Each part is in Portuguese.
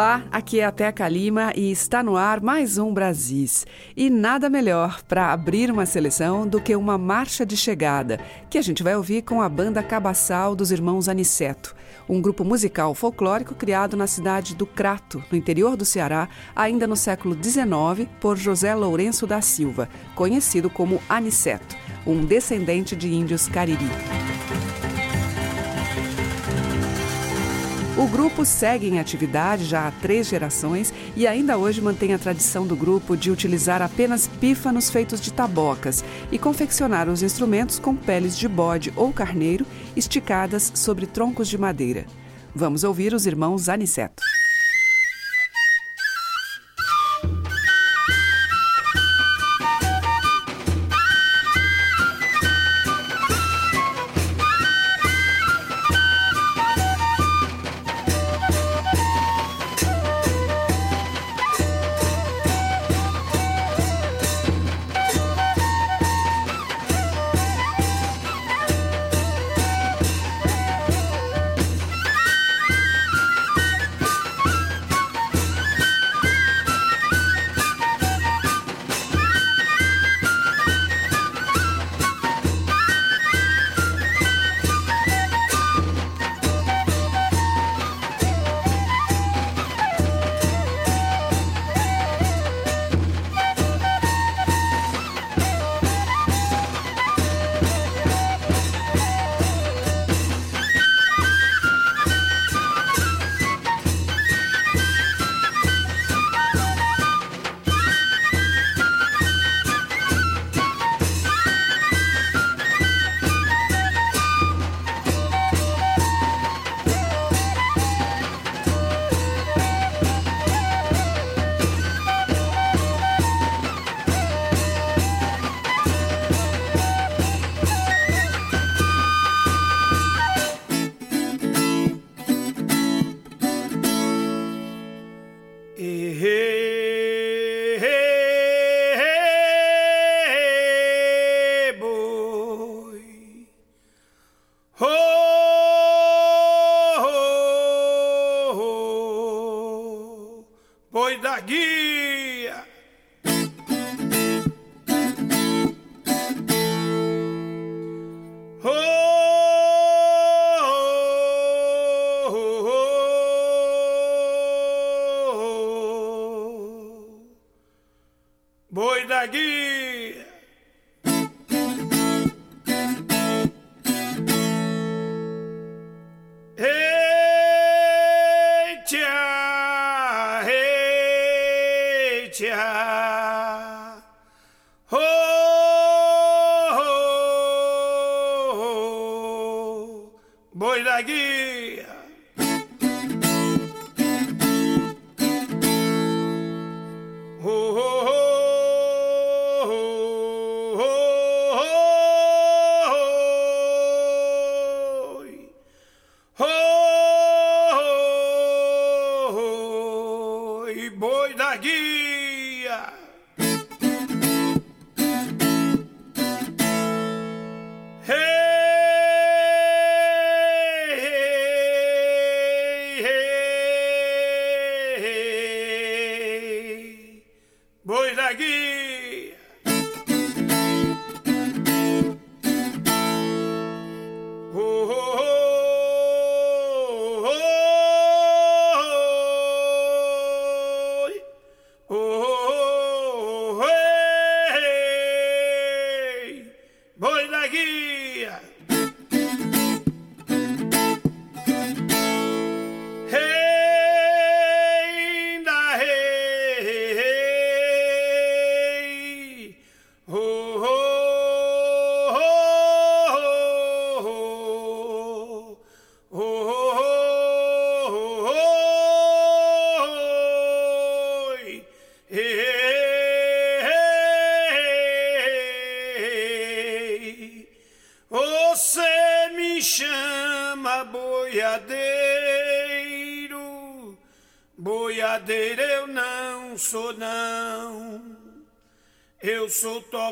Olá, aqui é a Teca Lima e está no ar mais um Brasis. E nada melhor para abrir uma seleção do que uma marcha de chegada, que a gente vai ouvir com a banda Cabaçal dos Irmãos Aniceto, um grupo musical folclórico criado na cidade do Crato, no interior do Ceará, ainda no século XIX, por José Lourenço da Silva, conhecido como Aniceto, um descendente de índios cariri. O grupo segue em atividade já há três gerações e ainda hoje mantém a tradição do grupo de utilizar apenas pífanos feitos de tabocas e confeccionar os instrumentos com peles de bode ou carneiro esticadas sobre troncos de madeira. Vamos ouvir os irmãos Aniceto.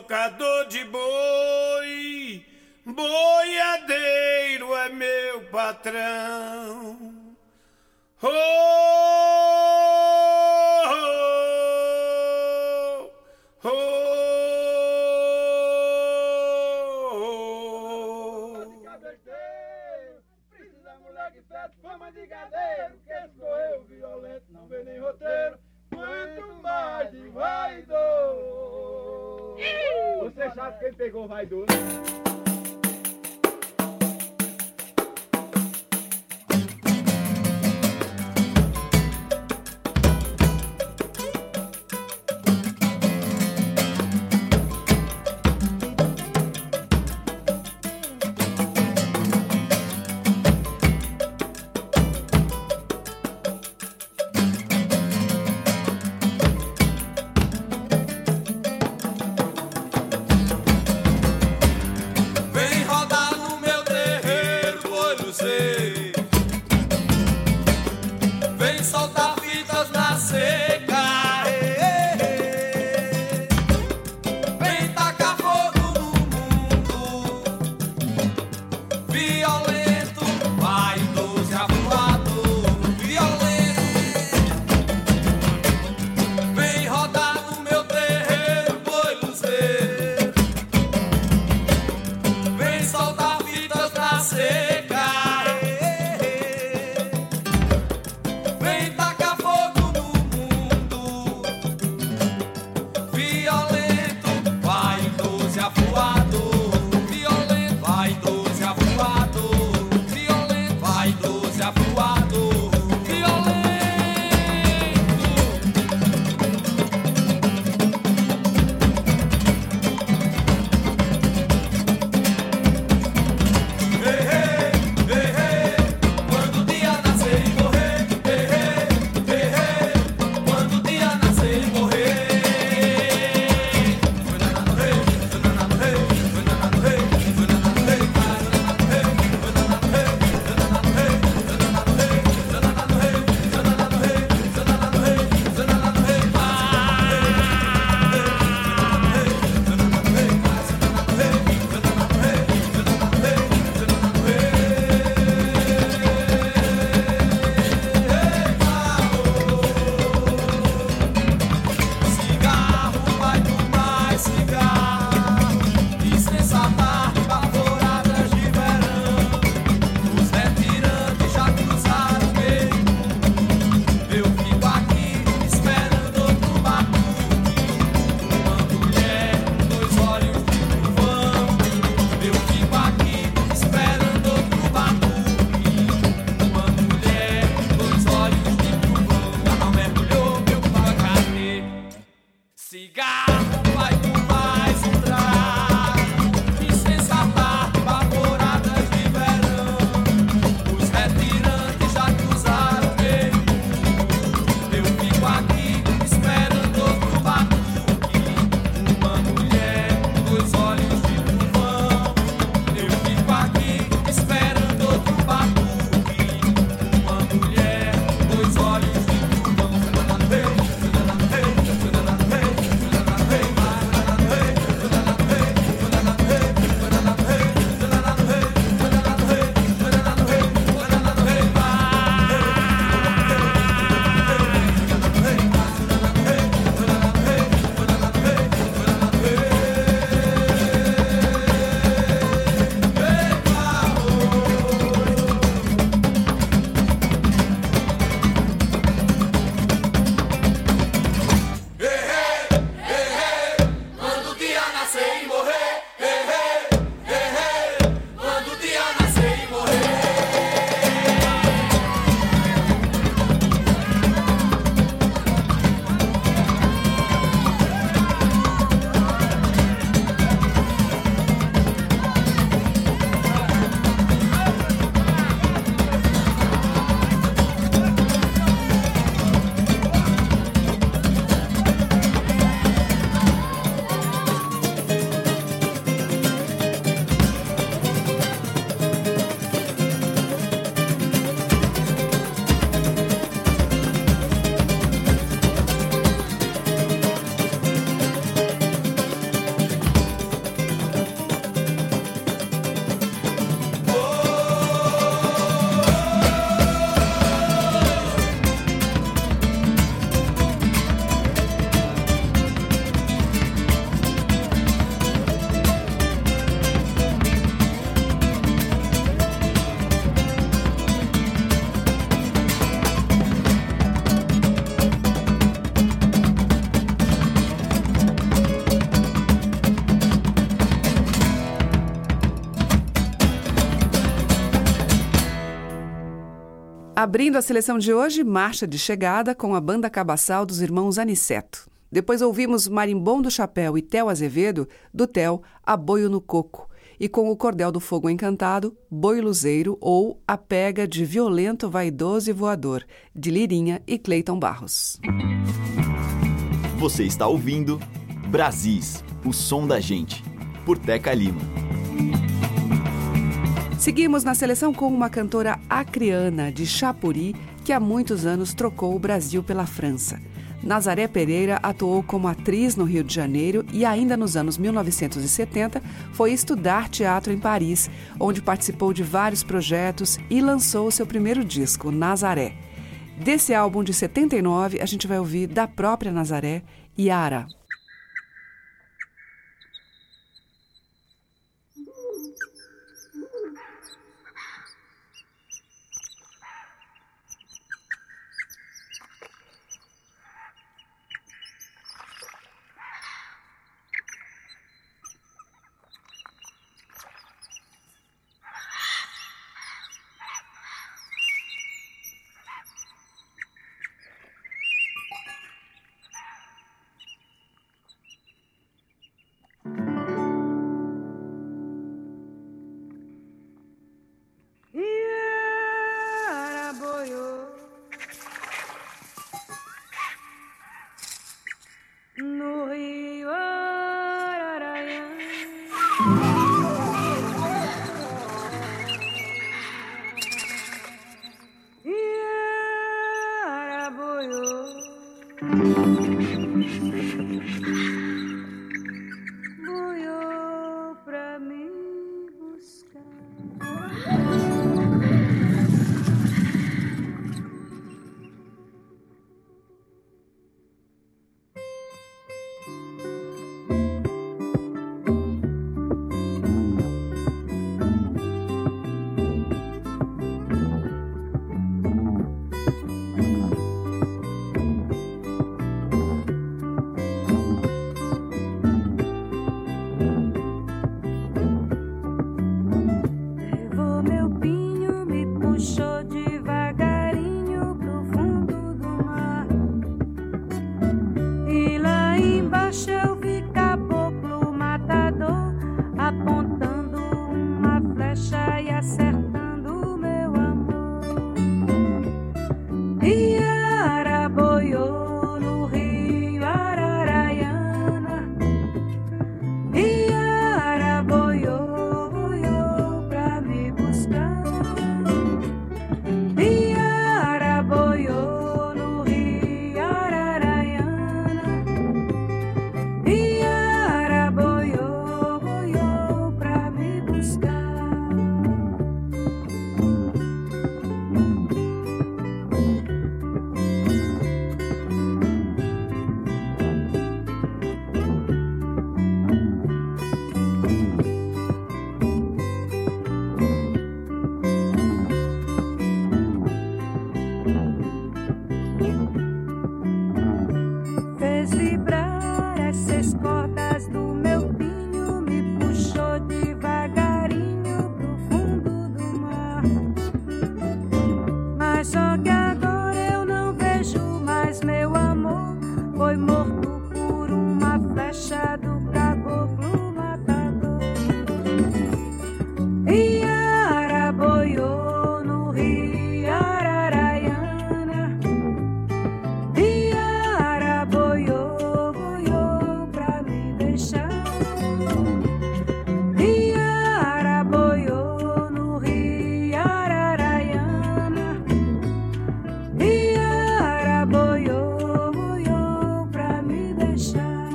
Tocador de boi, Sabe quem pegou vai dois. Abrindo a seleção de hoje, Marcha de Chegada com a banda cabaçal dos irmãos Aniceto. Depois ouvimos Marimbom do Chapéu e Tel Azevedo, do Tel, A no Coco. E com o Cordel do Fogo Encantado, Boi Luzeiro ou A Pega de Violento, Vaidoso e Voador, de Lirinha e Cleiton Barros. Você está ouvindo Brasis, o som da gente, por Teca Lima. Seguimos na seleção com uma cantora acriana de Chapuri que há muitos anos trocou o Brasil pela França. Nazaré Pereira atuou como atriz no Rio de Janeiro e, ainda nos anos 1970, foi estudar teatro em Paris, onde participou de vários projetos e lançou seu primeiro disco, Nazaré. Desse álbum de 79, a gente vai ouvir da própria Nazaré, Yara.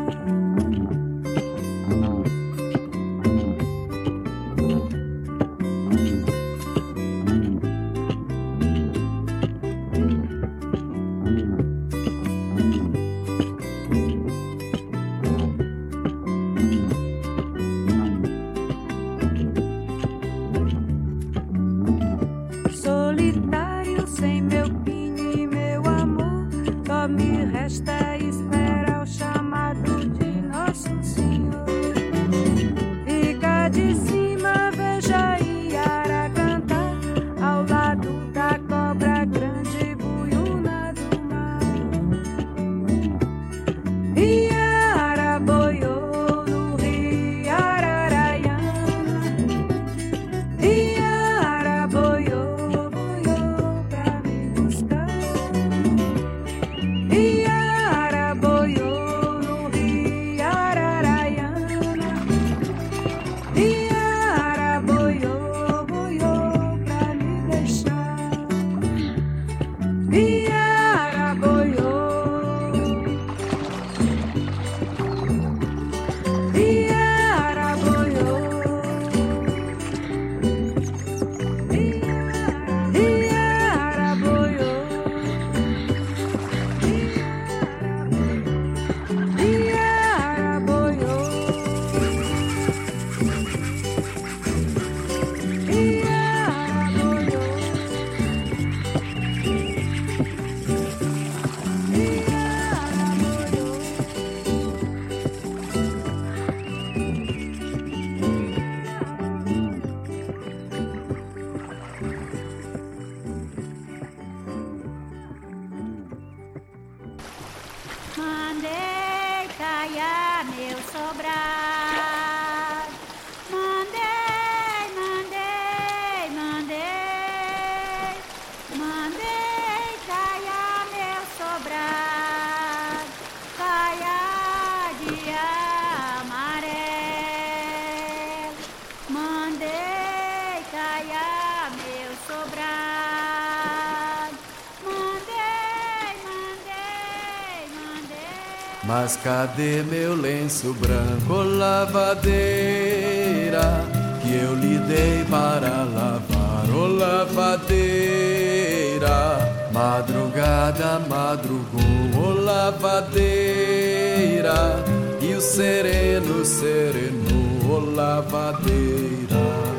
Bye. sobrar. Mas cadê meu lenço branco, lavadeira? Que eu lhe dei para lavar, ô oh, lavadeira. Madrugada madrugou, ô oh, lavadeira. E o sereno serenou, ô oh, lavadeira.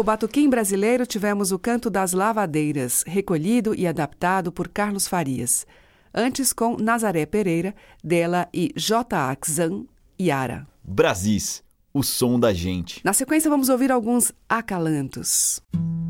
grupo Batuquim Brasileiro tivemos o Canto das Lavadeiras, recolhido e adaptado por Carlos Farias. Antes com Nazaré Pereira, dela e J. Axan Yara. Brasis, o som da gente. Na sequência, vamos ouvir alguns acalantos. Música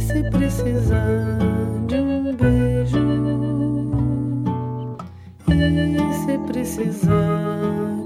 Se precisar de um beijo? E se precisar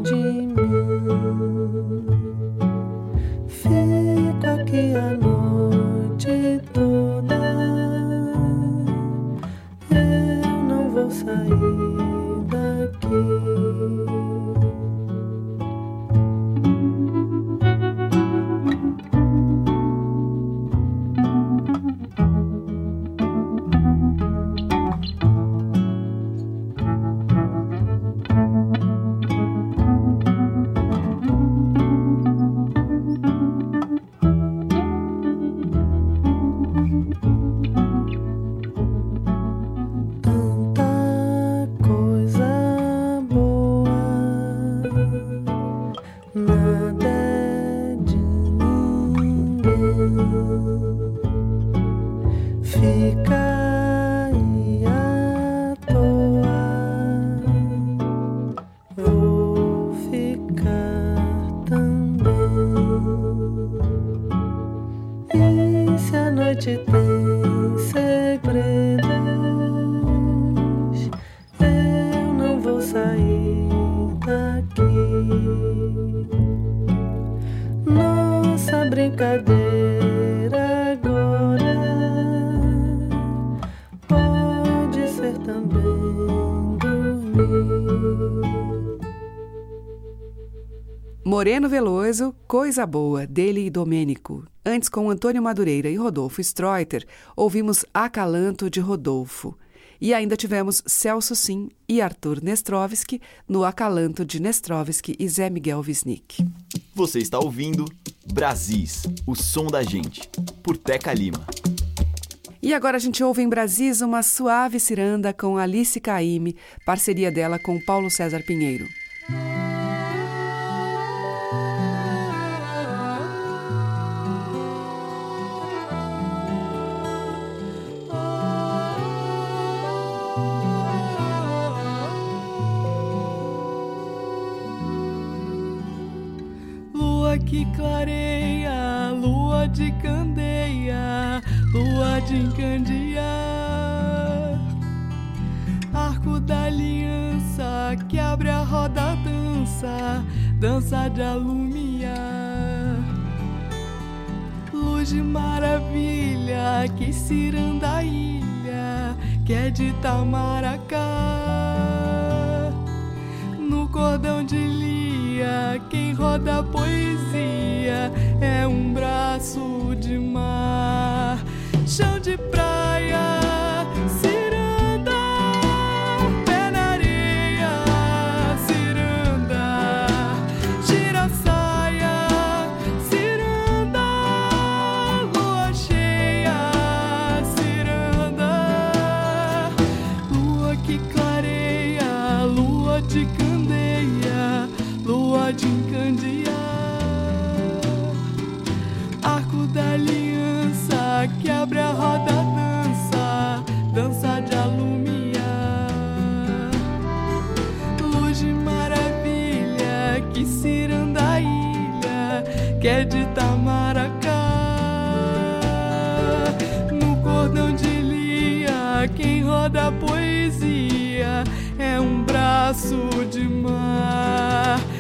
Moreno Veloso, Coisa Boa, dele e Domênico. Antes, com Antônio Madureira e Rodolfo Streuter, ouvimos Acalanto de Rodolfo. E ainda tivemos Celso Sim e Arthur Nestrovski no Acalanto de Nestrovski e Zé Miguel Wisnik. Você está ouvindo Brasis, o som da gente, por Teca Lima. E agora a gente ouve em Brasis uma suave ciranda com Alice Caime, parceria dela com Paulo César Pinheiro. ciranda ilha que é de Tamaracá. pedaço de mar.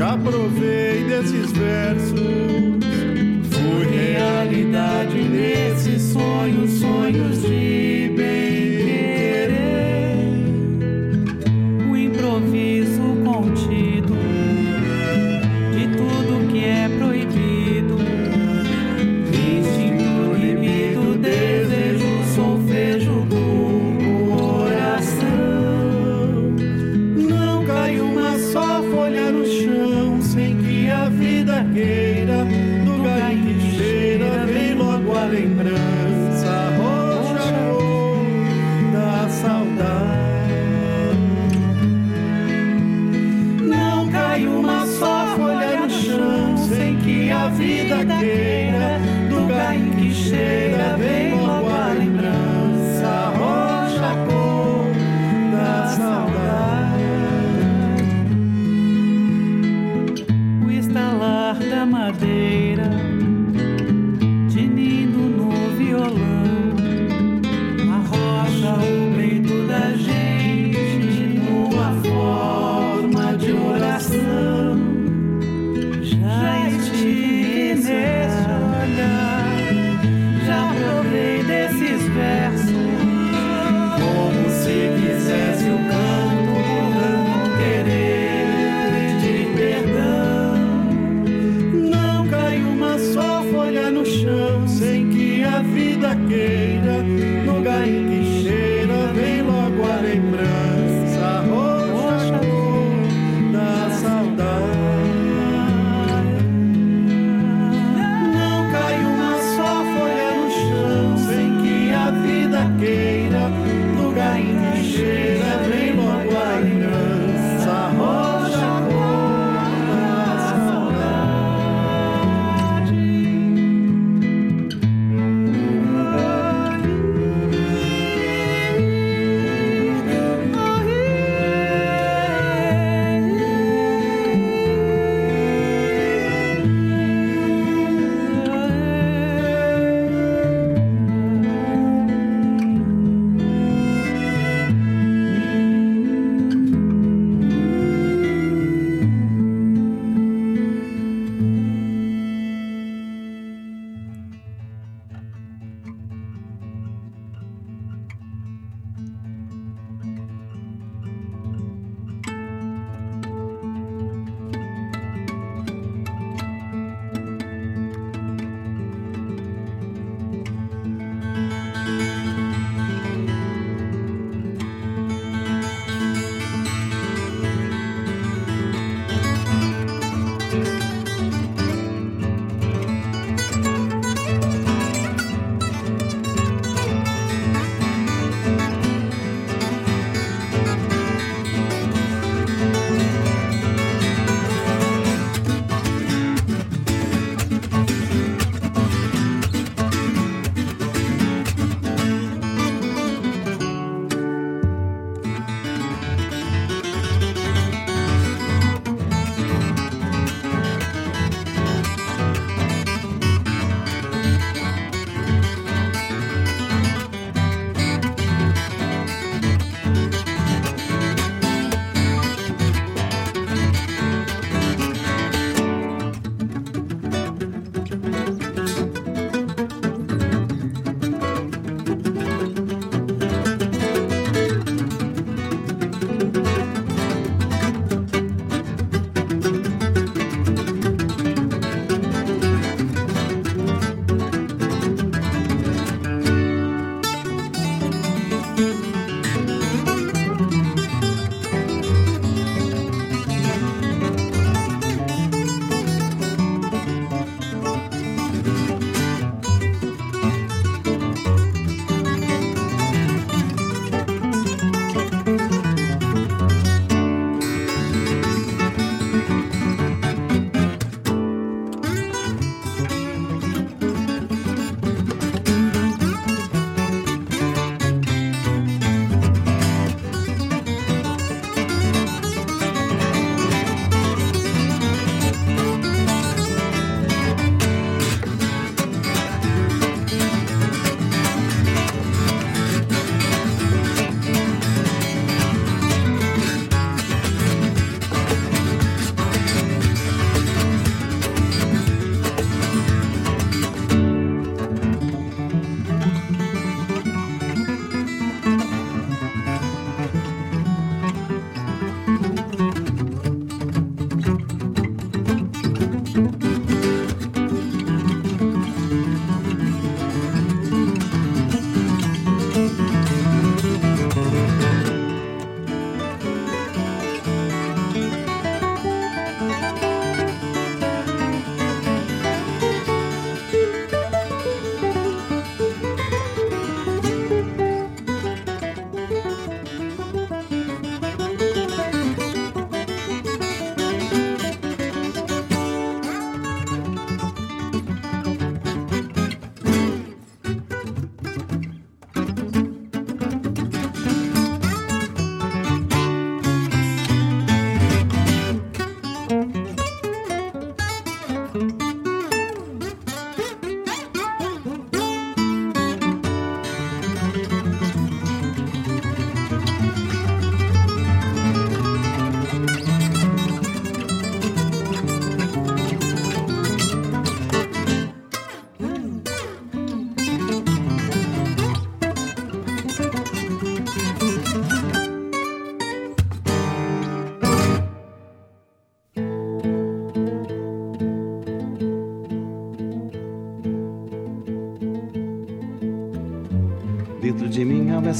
Já provei desses versos. Fui realidade nesse sonho, sonhos de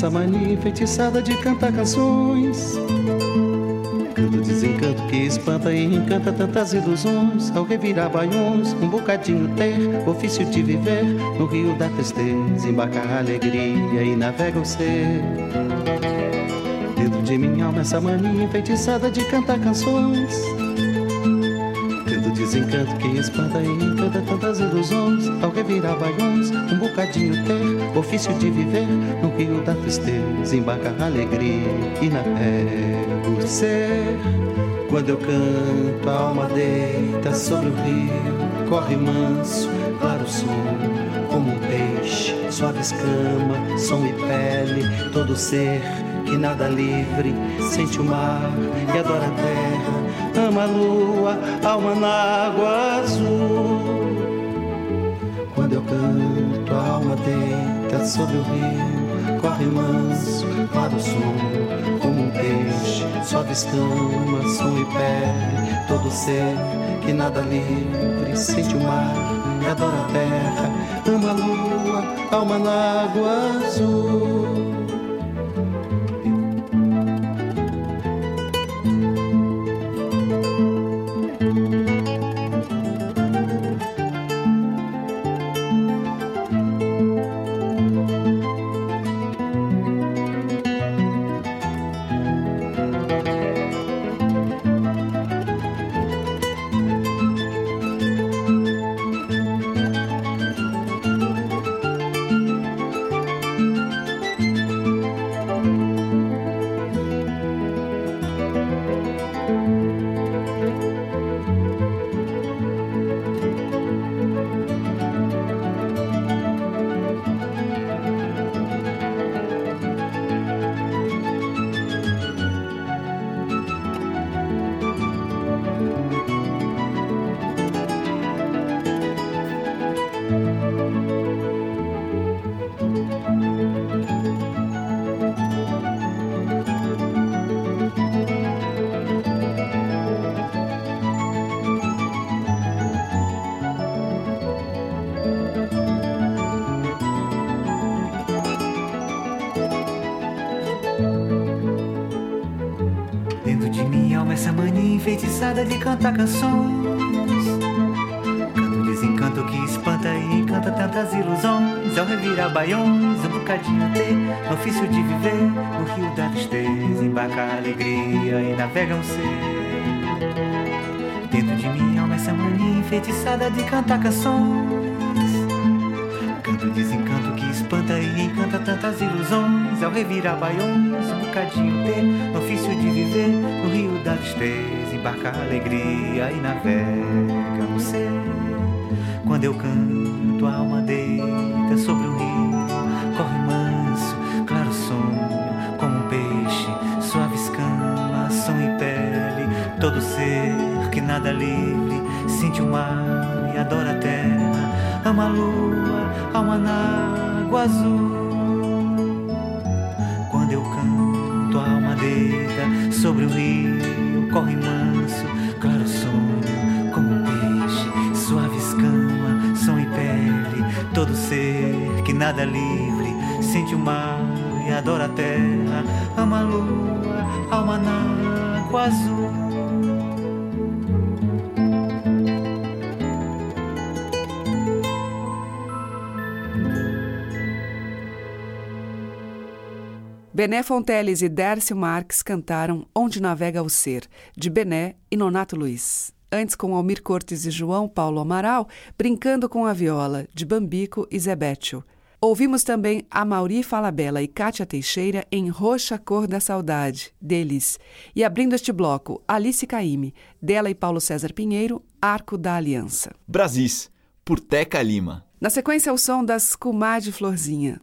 essa mania enfeitiçada de cantar canções. Canto desencanto que espanta e encanta tantas ilusões. Ao revirar baiões, um bocadinho ter ofício de viver no rio da tristeza. Embarca a alegria e navega o ser. Dentro de mim alma essa mania enfeitiçada de cantar canções. Canto desencanto que espanta e encanta tantas ilusões. Ao revirar baiões, um bocadinho ter ofício de viver no rio da tristeza. Embarca a alegria e navega o ser. Quando eu canto, a alma deita sobre o rio, corre manso, claro som, como um peixe, suave escama, som e pele, todo ser que nada livre, sente o mar e adora a terra, ama a lua, alma na água azul. Quando eu canto, a alma deita sobre o rio, corre manso, claro som, como um peixe, suave escama, som e pele, todo ser que nada livre, sente o mar adora a terra, ama a lua, alma na água azul. De cantar canções. Canto desencanto que espanta e encanta tantas ilusões. Ao revirar baiões, um bocadinho no ofício de viver no rio da tristeza. Embarca a alegria e navega um ser. Dentro de mim alma essa mania enfeitiçada de cantar canções. Canto desencanto que espanta e encanta tantas ilusões. Ao revirar baiões, um bocadinho no ofício de viver no rio da tristeza. Embarca a alegria e navega no ser. Quando eu canto, a alma deita sobre o rio, corre manso, claro sonho, como um peixe, suave escama, som e pele. Todo ser que nada livre, sente o mar e adora a terra, ama a lua, alma na água azul. Quando eu canto, a alma deita sobre o rio, ser que nada livre, sente o mar e adora a terra, ama a lua, água azul. Bené Fonteles e Dércio Marques cantaram Onde Navega o Ser, de Bené e Nonato Luiz. Antes, com Almir Cortes e João Paulo Amaral, Brincando com a Viola, de Bambico e Zebétio. Ouvimos também a Mauri Falabella e Kátia Teixeira em Roxa Cor da Saudade, deles. E abrindo este bloco, Alice Caime, dela e Paulo César Pinheiro, Arco da Aliança. Brasis, por Teca Lima. Na sequência, o som das Comadre Florzinha.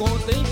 Contém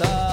se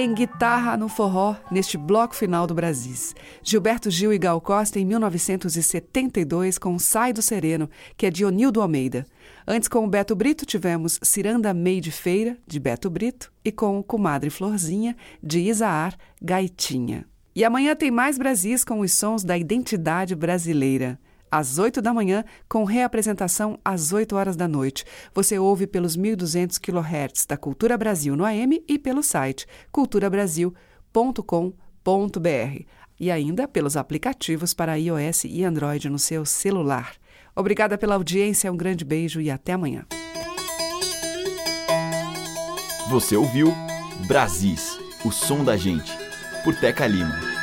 Tem guitarra no forró neste bloco final do Brasis. Gilberto Gil e Gal Costa em 1972 com Sai do Sereno, que é de Onildo Almeida. Antes, com o Beto Brito, tivemos Ciranda Meio de Feira, de Beto Brito, e com Comadre Florzinha, de Isaar Gaitinha. E amanhã tem mais Brasis com os sons da identidade brasileira às 8 da manhã, com reapresentação às 8 horas da noite. Você ouve pelos 1.200 kHz da Cultura Brasil no AM e pelo site culturabrasil.com.br e ainda pelos aplicativos para iOS e Android no seu celular. Obrigada pela audiência, um grande beijo e até amanhã. Você ouviu Brasis, o som da gente, por Teca Lima.